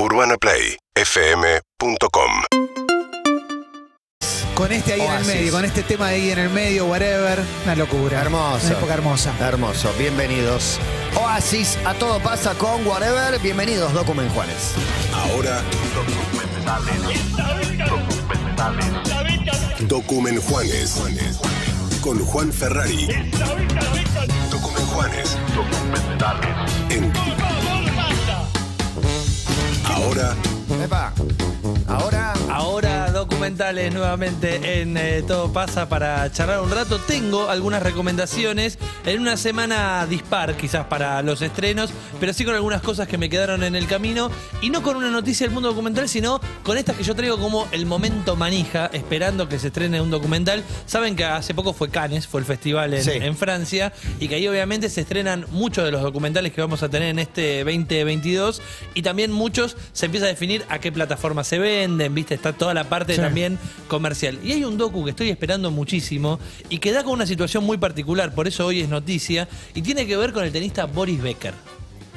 UrbanaPlayFM.com Con este ahí en el Oasis. medio, con este tema ahí en el medio, whatever. Una locura. Hermoso. Una época hermosa. Hermoso, bienvenidos. Oasis, a todo pasa con Whatever. Bienvenidos, Document Juanes. Ahora Documen Juanes con Juan Ferrari. Documen Juanes. En Ahora. Epa, ahora. Ahora documentales nuevamente en eh, Todo pasa para charlar un rato. Tengo algunas recomendaciones en una semana dispar quizás para los estrenos, pero sí con algunas cosas que me quedaron en el camino y no con una noticia del mundo documental, sino con estas que yo traigo como el momento manija, esperando que se estrene un documental. Saben que hace poco fue Cannes, fue el festival en, Sí. en Francia y que ahí obviamente se estrenan muchos de los documentales que vamos a tener en este 2022 y también muchos se empieza a definir a qué plataforma se venden, viste, está toda la parte Sí. también comercial. Y hay un docu que estoy esperando muchísimo y que da con una situación muy particular, por eso hoy es noticia, y tiene que ver con el tenista Boris Becker.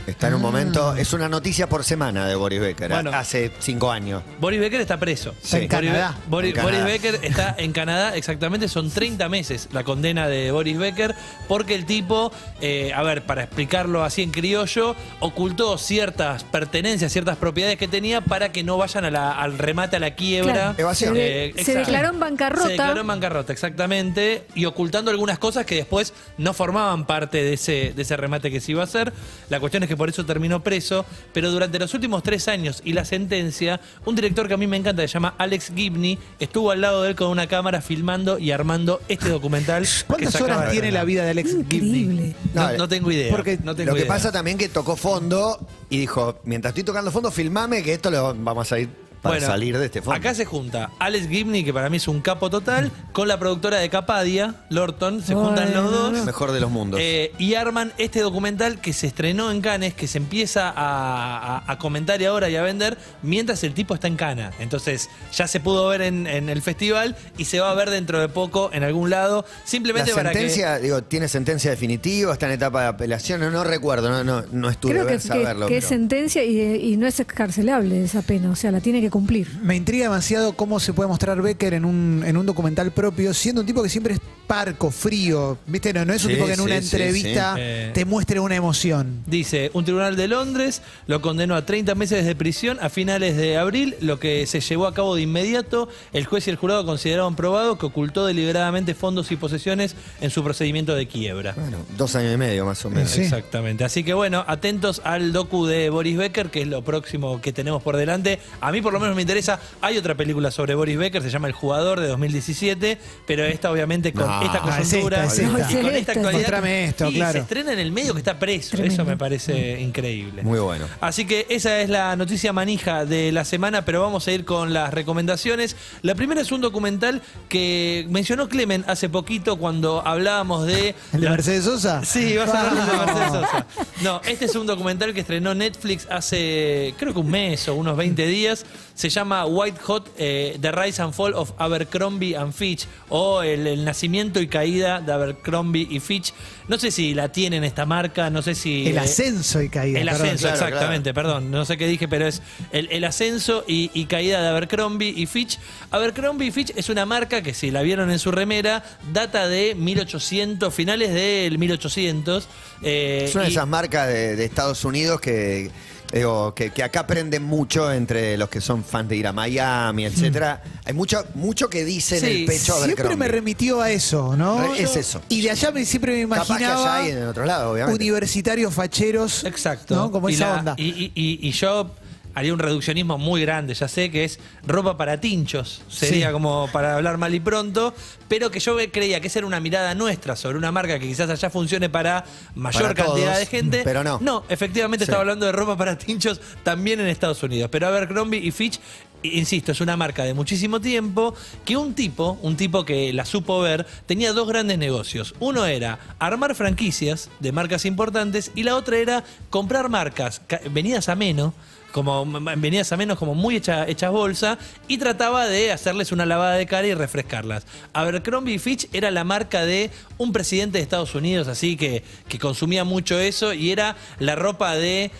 Está en un momento. Es una noticia por semana de Boris Becker. Bueno. hace cinco años. Boris Becker está preso. Sí. En Boris, Canadá. Boris- En Canadá. Boris Becker está en Canadá, exactamente, son 30 meses la condena de Boris Becker, porque el tipo, eh, a ver, para explicarlo así en criollo, ocultó ciertas pertenencias, ciertas propiedades que tenía para que no vayan a la- al remate, a la quiebra. Claro. Evasión. Se, Eh, se exacto. declaró en bancarrota. Se declaró en bancarrota, exactamente, y ocultando algunas cosas que después no formaban parte de ese, de ese remate que se iba a hacer. La cuestión es que por eso terminó preso, pero durante los últimos tres años y la sentencia, un director que a mí me encanta, se llama Alex Gibney, estuvo al lado de él con una cámara filmando y armando este documental. que ¿Cuántas horas de tiene la vida de Alex Gibney? Increíble. No, No, no tengo idea. porque no tengo Lo que idea. pasa también que tocó fondo y dijo, mientras estoy tocando fondo, filmame que esto lo vamos a ir para Bueno, salir de este fondo. Acá se junta Alex Gibney, que para mí es un capo total, con la productora de Capadia, Lorton. Se juntan los dos. El mejor de los mundos. Eh, y arman este documental que se estrenó en Cannes, que se empieza a, a- a comentar y ahora y a vender mientras el tipo está en Cana. Entonces ya se pudo ver en, en el festival y se va a ver dentro de poco en algún lado. la Simplemente para que. sentencia, digo, tiene sentencia definitiva, está en etapa de apelación, no, no recuerdo, no, no, no estuve Creo a que, ver, que- saberlo. que es sentencia y, y no es excarcelable esa pena, o sea, la tiene que cumplir. Me intriga demasiado cómo se puede mostrar Becker en un, en un documental propio, siendo un tipo que siempre es parco, frío. ¿Viste? No, no es un Sí, tipo que en sí, una sí, entrevista sí. Te muestre una emoción. Dice, un tribunal de Londres lo condenó a 30 meses de prisión a finales de abril, lo que se llevó a cabo de inmediato. El juez y el jurado consideraron probado que ocultó deliberadamente fondos y posesiones en su procedimiento de quiebra. Bueno, dos años y medio más o menos. Sí. Exactamente. Así que bueno, atentos al docu de Boris Becker, que es lo próximo que tenemos por delante. A mí por lo menos me interesa. Hay otra película sobre Boris Becker, se llama El Jugador de 2017, pero esta obviamente con No. esta Ah, es coyuntura esta, es y esta. con esta actualidad. Mostrame esto, y claro. se estrena en el medio que está preso. Tremendo. Eso me parece increíble. Muy bueno. Así que esa es la noticia manija de la semana, pero vamos a ir con las recomendaciones. La primera es un documental que mencionó Clemen hace poquito cuando hablábamos de... ¿El de la- Mercedes Sosa? Sí, vas a hablar de Mercedes Sosa. No, este es un documental que estrenó Netflix hace creo que un mes o unos 20 días. Se llama White Hot, eh, The Rise and Fall of Abercrombie and Fitch o el, el nacimiento y caída de Abercrombie y Fitch. No sé si la tienen esta marca, no sé si... El eh, ascenso y caída. el perdón. ascenso, Claro, exactamente, perdón, no sé qué dije, pero es el, el ascenso y, y caída de Abercrombie y Fitch. Abercrombie y Fitch es una marca que, si la vieron en su remera, data de 1800, finales del 1800. eh, Es una de esas marcas de, de Estados Unidos que, digo, que, que acá aprenden mucho entre los que son fans de ir a Miami, etcétera. Hay mucho, mucho que dice en el pecho Siempre Abercrombie. me remitió a eso, ¿no? Es eso. Y de allá me, siempre me Capaz que imaginaba allá hay en otro lado, obviamente. universitarios facheros. Exacto. ¿no? Como y esa la- onda. Y, y- y- y yo haría un reduccionismo muy grande, ya sé que es ropa para tinchos, sería Sí. como para hablar mal y pronto, pero que yo creía que esa era una mirada nuestra sobre una marca que quizás allá funcione para mayor Para cantidad todos, de gente. pero no. No, efectivamente Sí. estaba hablando de ropa para tinchos también en Estados Unidos. Pero Abercrombie y Fitch, insisto, es una marca de muchísimo tiempo que un tipo, un tipo que la supo ver, tenía dos grandes negocios. Uno era armar franquicias de marcas importantes y la otra era comprar marcas ca- venidas a menos como venidas a menos, como muy hecha- hechas bolsa, y trataba de hacerles una lavada de cara y refrescarlas. Abercrombie Fitch era la marca de un presidente de Estados Unidos, así que, que consumía mucho eso, y era la ropa de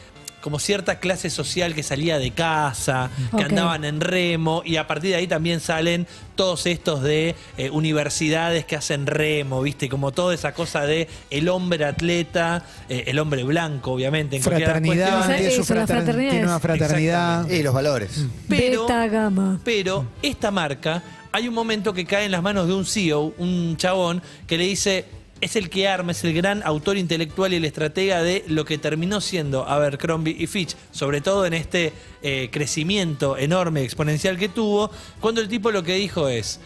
como cierta clase social que salía de casa, que andaban en remo, y a partir de ahí también salen todos estos de eh, universidades que hacen remo, ¿viste? Como toda esa cosa de el hombre atleta, eh, el hombre blanco, obviamente. en Fraternidad, tiene, su fraternidad tiene una fraternidad. Y los valores. Pero- Beta Gamma. Pero esta marca, hay un momento que cae en las manos de un CEO, un chabón, que le dice, es el que arma, es el gran autor intelectual y el estratega de lo que terminó siendo Abercrombie y Fitch, sobre todo en este eh, crecimiento enorme, exponencial que tuvo, cuando el tipo lo que dijo es,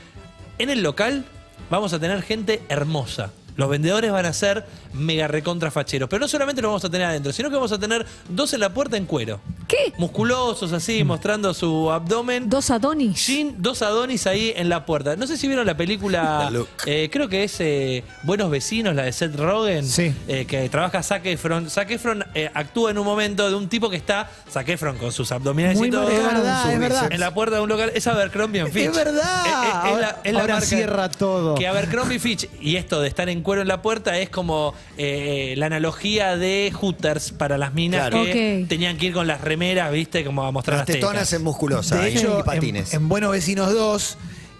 en el local vamos a tener gente hermosa. Los vendedores van a ser mega recontra facheros. Pero no solamente los vamos a tener adentro, sino que vamos a tener dos en la puerta en cuero. ¿Qué? Musculosos así, mostrando su abdomen. Dos Adonis. Jean, dos Adonis ahí en la puerta. No sé si vieron la película, eh, creo que es eh, Buenos Vecinos, la de Seth Rogen, Sí. eh, que trabaja Zac Efron. Zac Efron eh, actúa en un momento de un tipo que está, Zac Efron con sus abdominales Muy y todo, Es marcado. verdad, es verdad. en la puerta de un local. Es Abercrombie and Fitch. Es verdad. Eh, es la- es la Ahora marca cierra todo. Que Abercrombie Fitch, y esto de estar en cuero en la puerta, es como eh, la analogía de Hooters para las minas Claro. que tenían que ir con las remeras, ¿viste? Como a mostrar Las las, tetonas tetas. en musculosa De y- hecho, y patines. En, en Buenos Vecinos 2,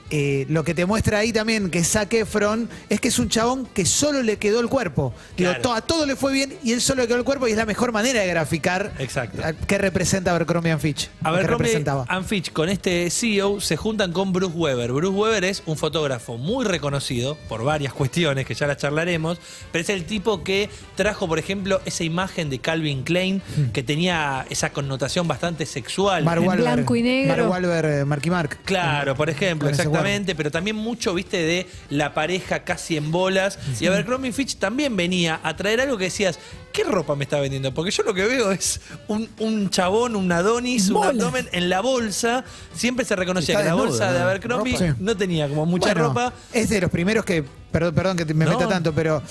eh, lo que te muestra ahí también que Zac Efron es que es un chabón que solo le quedó el cuerpo. Digo, Claro. to- a todo le fue bien y él solo le quedó el cuerpo y es la mejor manera de graficar Exacto. a- qué representa Abercrombie and Fitch. o qué Abercrombie representaba. and Fitch con este CEO se juntan con Bruce Weber. Bruce Weber es un fotógrafo muy reconocido por varias cuestiones que ya las charlaremos, pero es el tipo que trajo, por ejemplo, esa imagen de Calvin Klein que tenía esa connotación bastante sexual. Mark En Wahlberg, blanco y negro. Mark Wahlberg, eh, Marky Mark. Claro, por ejemplo, Con ese exactamente, pero también mucho, viste, de la pareja casi en bolas. Y Abercrombie Fitch también venía a traer algo que decías, ¿qué ropa me está vendiendo? Porque yo lo que veo es un, un chabón, un Adonis, un abdomen en la bolsa. Siempre se reconocía Está que la desnudo, bolsa de ¿no? Abercrombie Ropa. No tenía como mucha Bueno, ropa. Es de los primeros que, perdón, perdón que te- me No. meta tanto, pero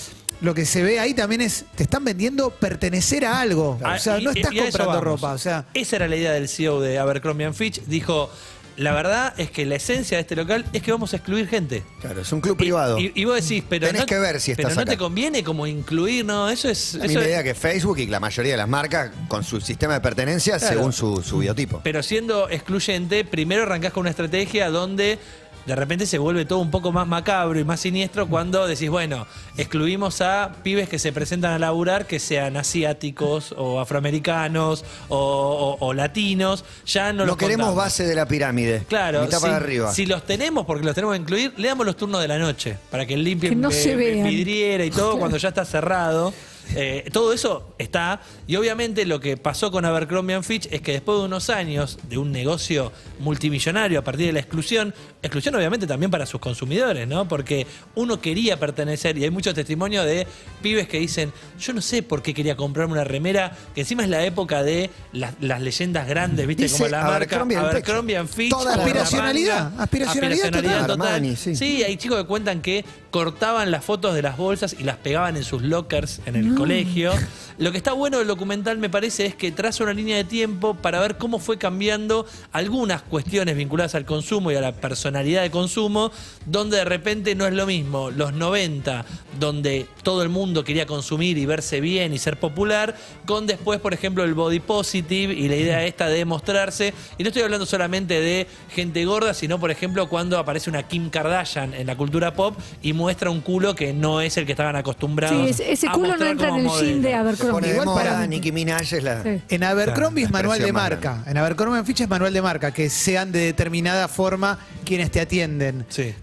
lo que se ve ahí también es, te están vendiendo pertenecer a algo. Ah, o sea, y- no estás y a eso comprando vamos. ropa. O sea, Esa era la idea del CEO de Abercrombie Fitch. Dijo, la verdad es que la esencia de este local es que vamos a excluir gente. Claro, es un club privado. Y, y vos decís, pero Tenés no, que ver si pero estás no acá. te conviene como incluir, no, eso es... La eso misma es- idea que Facebook y la mayoría de las marcas con su sistema de pertenencia Claro. según su, su biotipo. Pero siendo excluyente, primero arrancás con una estrategia donde de repente se vuelve todo un poco más macabro y más siniestro cuando decís, bueno, excluimos a pibes que se presentan a laburar que sean asiáticos o afroamericanos o, o- o latinos. Ya no no los queremos contamos. base de la pirámide. Claro, Mitad si, para arriba. si los tenemos, porque los tenemos que incluir, le damos los turnos de la noche para que limpien Que no eh, se vean. vidriera y todo cuando ya está cerrado. Eh, todo eso está. Y obviamente lo que pasó con Abercrombie Fitch es que después de unos años de un negocio multimillonario a partir de la exclusión, exclusión obviamente también para sus consumidores, ¿no? Porque uno quería pertenecer y hay muchos testimonios de pibes que dicen, yo no sé por qué quería comprarme una remera, que encima es la época de las, las leyendas grandes, ¿viste? Dice Como la marca Abercrombie. Abercrombie Fitch. Toda Aspiracionalidad, manga, aspiracionalidad total. total. Armani, sí. Sí, hay chicos que cuentan que cortaban las fotos de las bolsas y las pegaban en sus lockers en el colegio. Lo que está bueno del documental, me parece, es que traza una línea de tiempo para ver cómo fue cambiando algunas cuestiones vinculadas al consumo y a la personalidad de consumo, donde de repente no es lo mismo los 90, donde todo el mundo quería consumir y verse bien y ser popular, con después, por ejemplo, el body positive y la idea esta de mostrarse. Y no estoy hablando solamente de gente gorda, sino, por ejemplo, cuando aparece una Kim Kardashian en la cultura pop y muestra un culo que no es el que estaban acostumbrados. Sí, ese, ese a culo no mostrar entra en como el jean de modelo. Abercrombie. Igual para- Nicki Minaj es la... Sí. En Abercrombie es manual de marca. En Abercrombie and Fitch es manual de marca, que sean de determinada forma quienes te atienden. Sí.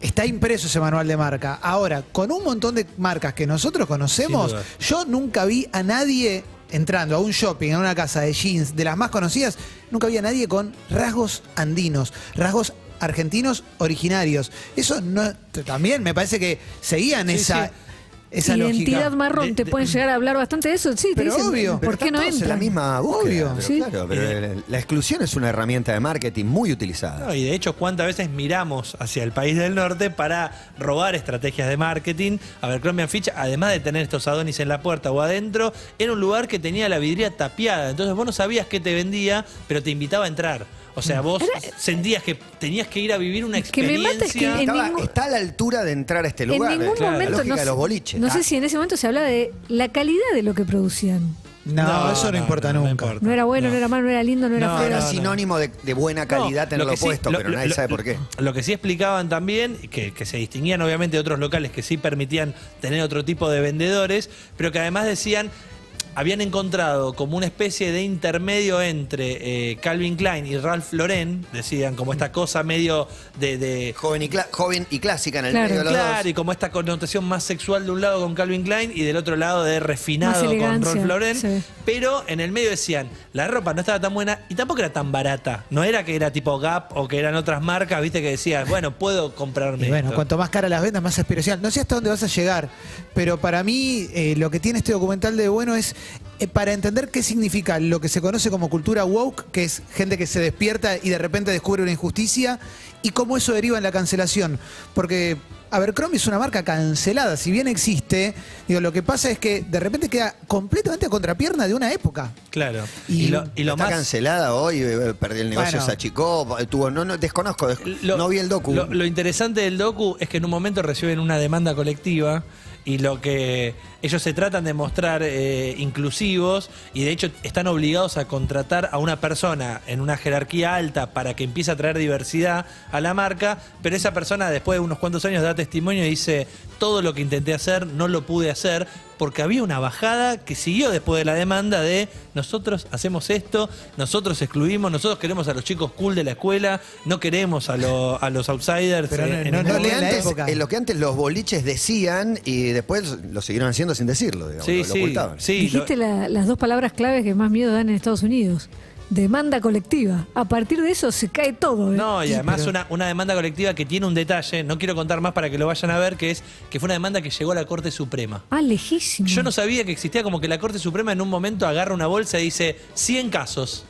Está impreso ese manual de marca. Ahora, con un montón de marcas que nosotros conocemos, Sin duda. yo nunca vi a nadie entrando a un shopping, a una casa de jeans de las más conocidas, nunca vi a nadie con rasgos andinos, rasgos argentinos originarios. Eso no también me parece que seguían Sí, esa, sí. Esa Identidad lógica. marrón, De- te de- pueden llegar a hablar bastante de eso. Sí, te Pero dicen, obvio. Pero ¿por qué están no todos en la misma búsqueda. Obvio. pero Sí. claro, pero la, la exclusión es una herramienta de marketing muy utilizada. No, y de hecho, ¿cuántas veces miramos hacia el país del norte para robar estrategias de marketing? Abercrombie Fitch, además de tener estos Adonis en la puerta o adentro, era un lugar que tenía la vidriera tapiada. Entonces vos no sabías qué te vendía, pero te invitaba a entrar. O sea, vos sentías que tenías que ir a vivir una Que me experiencia. mata es que en Estaba- ningún- está a la altura de entrar a este En lugar. ningún claro. La momento, lógica no, de los boliches. No sé Ah, si en ese momento se habla de la calidad de lo que producían. No, eso no importa nunca. No era bueno, no, era malo, no era lindo, no era No, feo. Era sinónimo de, de buena calidad No, tenerlo lo que sí- puesto, lo- pero lo- nadie lo- sabe por qué. Lo que sí explicaban también, que, que se distinguían obviamente de otros locales que sí permitían tener otro tipo de vendedores, pero que además decían, habían encontrado como una especie de intermedio entre eh, Calvin Klein y Ralph Lauren, decían, como esta cosa medio de... de Joven y, joven y clásica en el Claro. medio de los Claro, dos. y como esta connotación más sexual de un lado con Calvin Klein y del otro lado de refinado con Ralph Lauren. sí. Pero en el medio decían, la ropa no estaba tan buena y tampoco era tan barata. No era que era tipo Gap o que eran otras marcas, viste, que decías, bueno, puedo comprarme Y bueno, esto. cuanto más cara las vendas, más aspiracional. No sé hasta dónde vas a llegar, pero para mí eh, lo que tiene este documental de bueno es para entender qué significa lo que se conoce como cultura woke, que es gente que se despierta y de repente descubre una injusticia, y cómo eso deriva en la cancelación. Porque Abercrombie es una marca cancelada, si bien existe, digo, lo que pasa es que de repente queda completamente a contrapierna de una época. Claro. Y Y, lo, y lo Está más... cancelada hoy, eh, perdió el negocio, Bueno. se achicó, tuvo, no, no, desconozco, Lo- no vi el docu. Lo, lo interesante del docu es que en un momento reciben una demanda colectiva y lo que ellos se tratan de mostrar eh, inclusivos y de hecho están obligados a contratar a una persona en una jerarquía alta para que empiece a traer diversidad a la marca, pero esa persona después de unos cuantos años da testimonio y dice todo lo que intenté hacer no lo pude hacer porque había una bajada que siguió después de la demanda de nosotros hacemos esto, nosotros excluimos, nosotros queremos a los chicos cool de la escuela, no queremos a, lo- a los outsiders. Pero no- en no- leen la antes, época. lo que antes los boliches decían y después lo siguieron haciendo sin decirlo, digamos, Sí, lo, lo sí, ocultaban. sí. Dijiste lo- la- las dos palabras claves que más miedo dan en Estados Unidos. Demanda colectiva. A partir de eso se cae todo. ¿eh? No, y Sí, además pero- una, una demanda colectiva que tiene un detalle, no quiero contar más para que lo vayan a ver, que es que fue una demanda que llegó a la Corte Suprema. Ah, lejísimo. Yo no sabía que existía como que la Corte Suprema en un momento agarra una bolsa y dice 100 casos.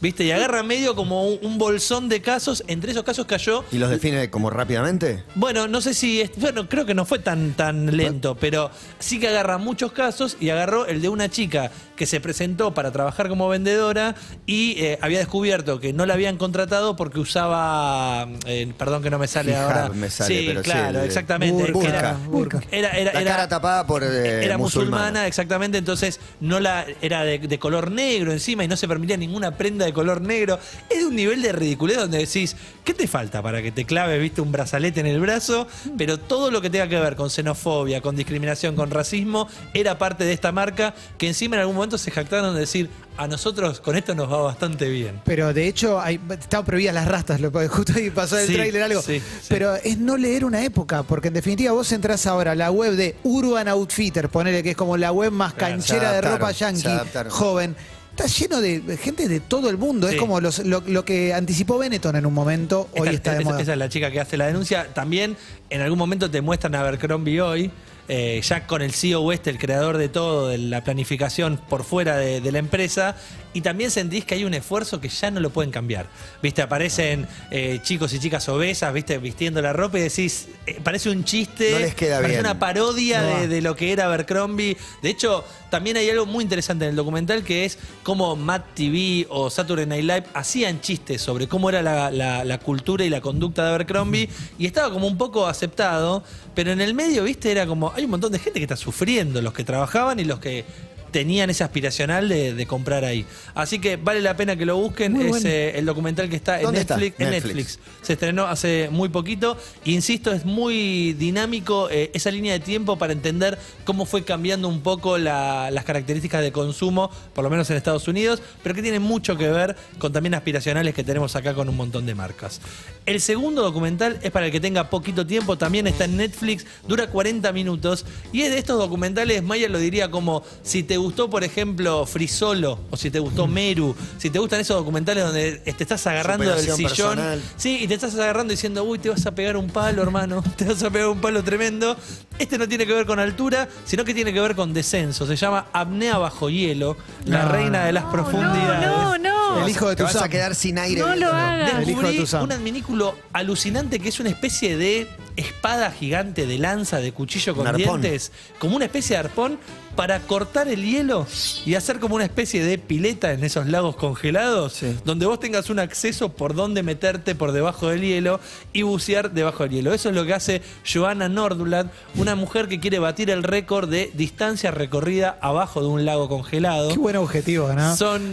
¿Viste? Y agarra medio como un, un bolsón de casos. Entre esos casos cayó. ¿Y los define como rápidamente? Bueno, no sé si. es- bueno, creo que no fue tan, tan lento, pero sí que agarra muchos casos y agarró el de una chica que se presentó para trabajar como vendedora y eh, había descubierto que no la habían contratado porque usaba. eh, perdón que no me sale Hijab ahora. me sale, sí, pero claro, el- exactamente. burka. era- Burka. Era, era, La cara tapada por eh, era musulmana, musulmana. exactamente, entonces no la era de, de color negro encima y no se permitía ninguna prenda de color negro. Es de un nivel de ridiculez donde decís, ¿qué te falta para que te clave, viste, un brazalete en el brazo? Pero todo lo que tenga que ver con xenofobia, con discriminación, con racismo, era parte de esta marca que encima en algún momento se jactaron de decir, a nosotros con esto nos va bastante bien. Pero de hecho, hay, estaban prohibidas las rastas, lo, justo ahí pasó el Sí, tráiler algo. sí, sí. Pero es no leer una época, porque en definitiva vos entrás ahora a la web de Urban Outfitter, ponele que es como la web más Claro, canchera de ropa yankee, joven. Está lleno de gente de todo el mundo. Es como los- lo, lo que anticipó Benetton en un momento, hoy está de esa- moda. Esa es la chica que hace la denuncia. También en algún momento te muestran a Abercrombie hoy, eh, ya con el CEO West, el creador de todo, de la planificación por fuera de, de la empresa, y también sentís que hay un esfuerzo que ya no lo pueden cambiar. Viste, aparecen eh, chicos y chicas obesas, viste, vistiendo la ropa y decís, eh, parece un chiste, No les queda parece bien. una parodia No de, de lo que era Abercrombie. De hecho, también hay algo muy interesante en el documental que es cómo Matt TV o Saturday Night Live hacían chistes sobre cómo era la, la- la cultura y la conducta de Abercrombie y estaba como un poco aceptado, pero en el medio, viste, era como, hay un montón de gente que está sufriendo, los que trabajaban y los que tenían ese aspiracional de, de comprar ahí. Así que vale la pena que lo busquen. Muy es bueno. eh, el documental que está en. Netflix. En Netflix. Netflix. Se estrenó hace muy poquito. Insisto, es muy dinámico eh, esa línea de tiempo para entender cómo fue cambiando un poco la- las características de consumo, por lo menos en Estados Unidos, pero que tiene mucho que ver con también aspiracionales que tenemos acá con un montón de marcas. El segundo documental es para el que tenga poquito tiempo, también está en Netflix, dura 40 minutos y es de estos documentales, Maya lo diría como si te gustó, por ejemplo, Frisolo o si te gustó Meru, si te gustan esos documentales donde te estás agarrando del sillón. personal. Sí, y te estás agarrando diciendo, uy, te vas a pegar un palo, hermano. Te vas a pegar un palo tremendo. Este no tiene que ver con altura, sino que tiene que ver con descenso. Se llama apnea bajo hielo, la No. reina de las No, profundidades. no, no. El hijo de Te vas a quedar sin aire. No lo hagas. El hijo de Descubrí un adminículo alucinante que es una especie de espada gigante de lanza, de cuchillo con Un arpón. dientes, como una especie de arpón, para cortar el hielo y hacer como una especie de pileta en esos lagos congelados, Sí. donde vos tengas un acceso por donde meterte por debajo del hielo y bucear debajo del hielo. Eso es lo que hace Joanna Nordblad, una mujer que quiere batir el récord de distancia recorrida abajo de un lago congelado. Qué buen objetivo, ¿no? Son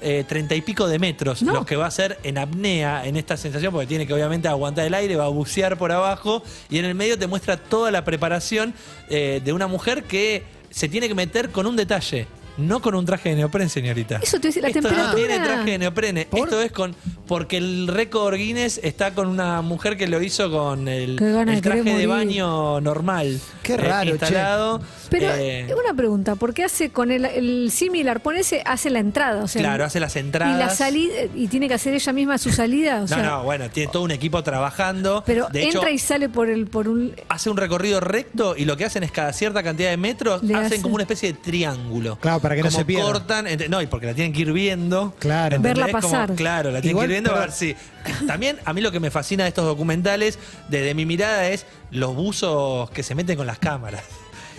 130 y pico de metros No. los que va a hacer en apnea en esta sensación, porque tiene que obviamente aguantar el aire, va a bucear por abajo y en el medio te muestra toda la preparación eh, de una mujer que se tiene que meter con un detalle. No con un traje de neopren, señorita. Eso te dice, la Esto no tiene traje de neoprene. Esto es con. Porque el récord Guinness está con una mujer que lo hizo con el, el traje de baño normal. Qué eh, raro, che. Pero Eh, una pregunta, ¿por qué hace con el, el símil arponese hace la entrada? O sea, Claro, hace las y entradas. la salida y tiene que hacer ella misma su salida, o sea, no, no, bueno, tiene todo un equipo trabajando. pero de hecho, entra y sale por el por un hace un recorrido recto y lo que hacen es cada cierta cantidad de metros Le hacen hacen- como una especie de triángulo. Claro, para que no Como se pierda. cortan, ent- no, y porque la tienen que ir viendo. Claro. ¿entendés? Verla Como- pasar. claro, la tienen Igual, que ir viendo a pero- ver si. También a mí lo que me fascina de estos documentales, desde mi mirada, es los buzos que se meten con las cámaras.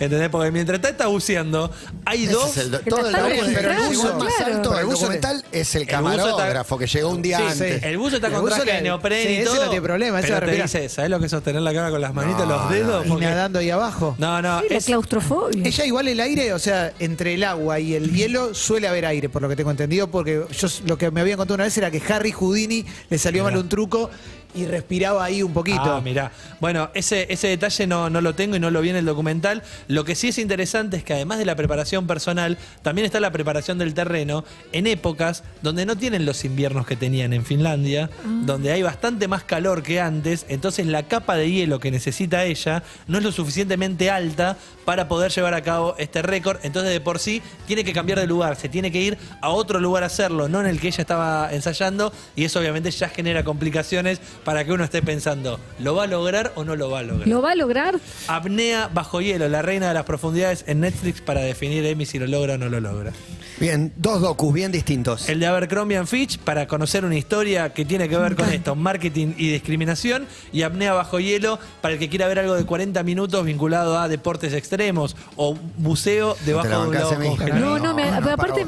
¿Entendés? Porque mientras está, está buceando, hay Ese dos. es el do- Que todo el están documental, pero el registrando, buzo más claro. alto Pero del el buzo documental es el camarógrafo que llegó un día Sí, antes. sí. El buzo está El con buzo traje le- de sí, y ese todo. no tiene problema, ese pero te dice, ¿sabes lo que es sostener la cámara con las manitas, No, los dedos? Y Porque- nadando ahí abajo. No, no, Sí, la es, claustrofobia. Ella igual el aire, o sea, entre el agua y el hielo suele haber aire, por lo que tengo entendido, porque yo s- lo que me habían contado una vez era que Harry Houdini le salió mal un truco y respiraba ahí un poquito. Ah, mirá. Bueno, ese, ese detalle no, no lo tengo y no lo vi en el documental. Lo que sí es interesante es que además de la preparación personal, también está la preparación del terreno en épocas donde no tienen los inviernos que tenían en Finlandia, donde hay bastante más calor que antes, entonces la capa de hielo que necesita ella no es lo suficientemente alta para poder llevar a cabo este récord, entonces de por sí tiene que cambiar de lugar, se tiene que ir a otro lugar a hacerlo, no en el que ella estaba ensayando, y eso obviamente ya genera complicaciones para que uno esté pensando, ¿lo va a lograr o no lo va a lograr? ¿Lo va a lograr? Apnea bajo hielo, la reina de las profundidades en Netflix para definir Emi si lo logra o no lo logra. Bien, dos docus bien distintos. El de Abercrombie and Fitch para conocer una historia que tiene que ver con esto, marketing y discriminación. Y Apnea bajo hielo para el que quiera ver algo de 40 minutos vinculado a deportes extremos o buceo debajo de un lago congelado. No, no, me- no, aparte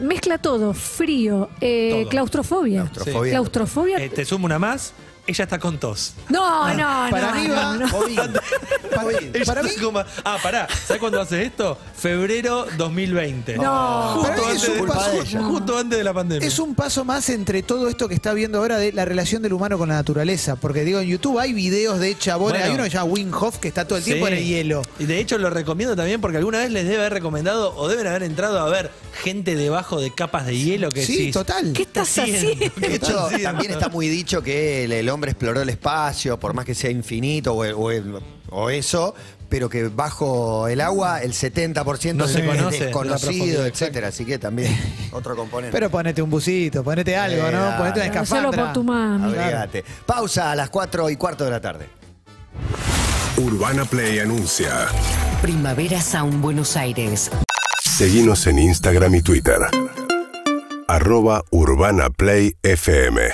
mezcla, todo, frío, eh, Todo. claustrofobia. Claustrofobia. Claustrofobia. Eh, te sumo una más, us ella está con tos. No, no, no. para mí no, va- no. COVID. COVID. Ella Para está mí- como- ah, pará, ¿sabes cuándo hace esto? Febrero 2020. No. Justo, Para mí es antes un de, paso- justo- justo antes de la pandemia. Es un paso más entre todo esto que está viendo ahora de la relación del humano con la naturaleza. Porque digo, en YouTube hay videos de chabones. Bueno. hay uno que se llama Wim Hof que está todo el tiempo Sí. en el hielo. Y de hecho lo recomiendo también porque alguna vez les debe haber recomendado o deben haber entrado a ver gente debajo de capas de hielo que Sí, decís, total. ¿Qué estás haciendo? haciendo? De hecho, también está muy dicho que el, el hombre exploró el espacio, por más que sea infinito o, o el- o eso, pero que bajo el agua el 70% No se es conoce desconocido, etcétera. Así que también otro componente. Pero ponete un busito, ponete algo, Eh, ¿no? Ponete una escafandra. por tu mami. Abrigate. Pausa a las 4 y cuarto de la tarde. Urbana Play anuncia. Primavera Sound Buenos Aires. Seguimos en Instagram y Twitter. Arroba Urbana Play FM.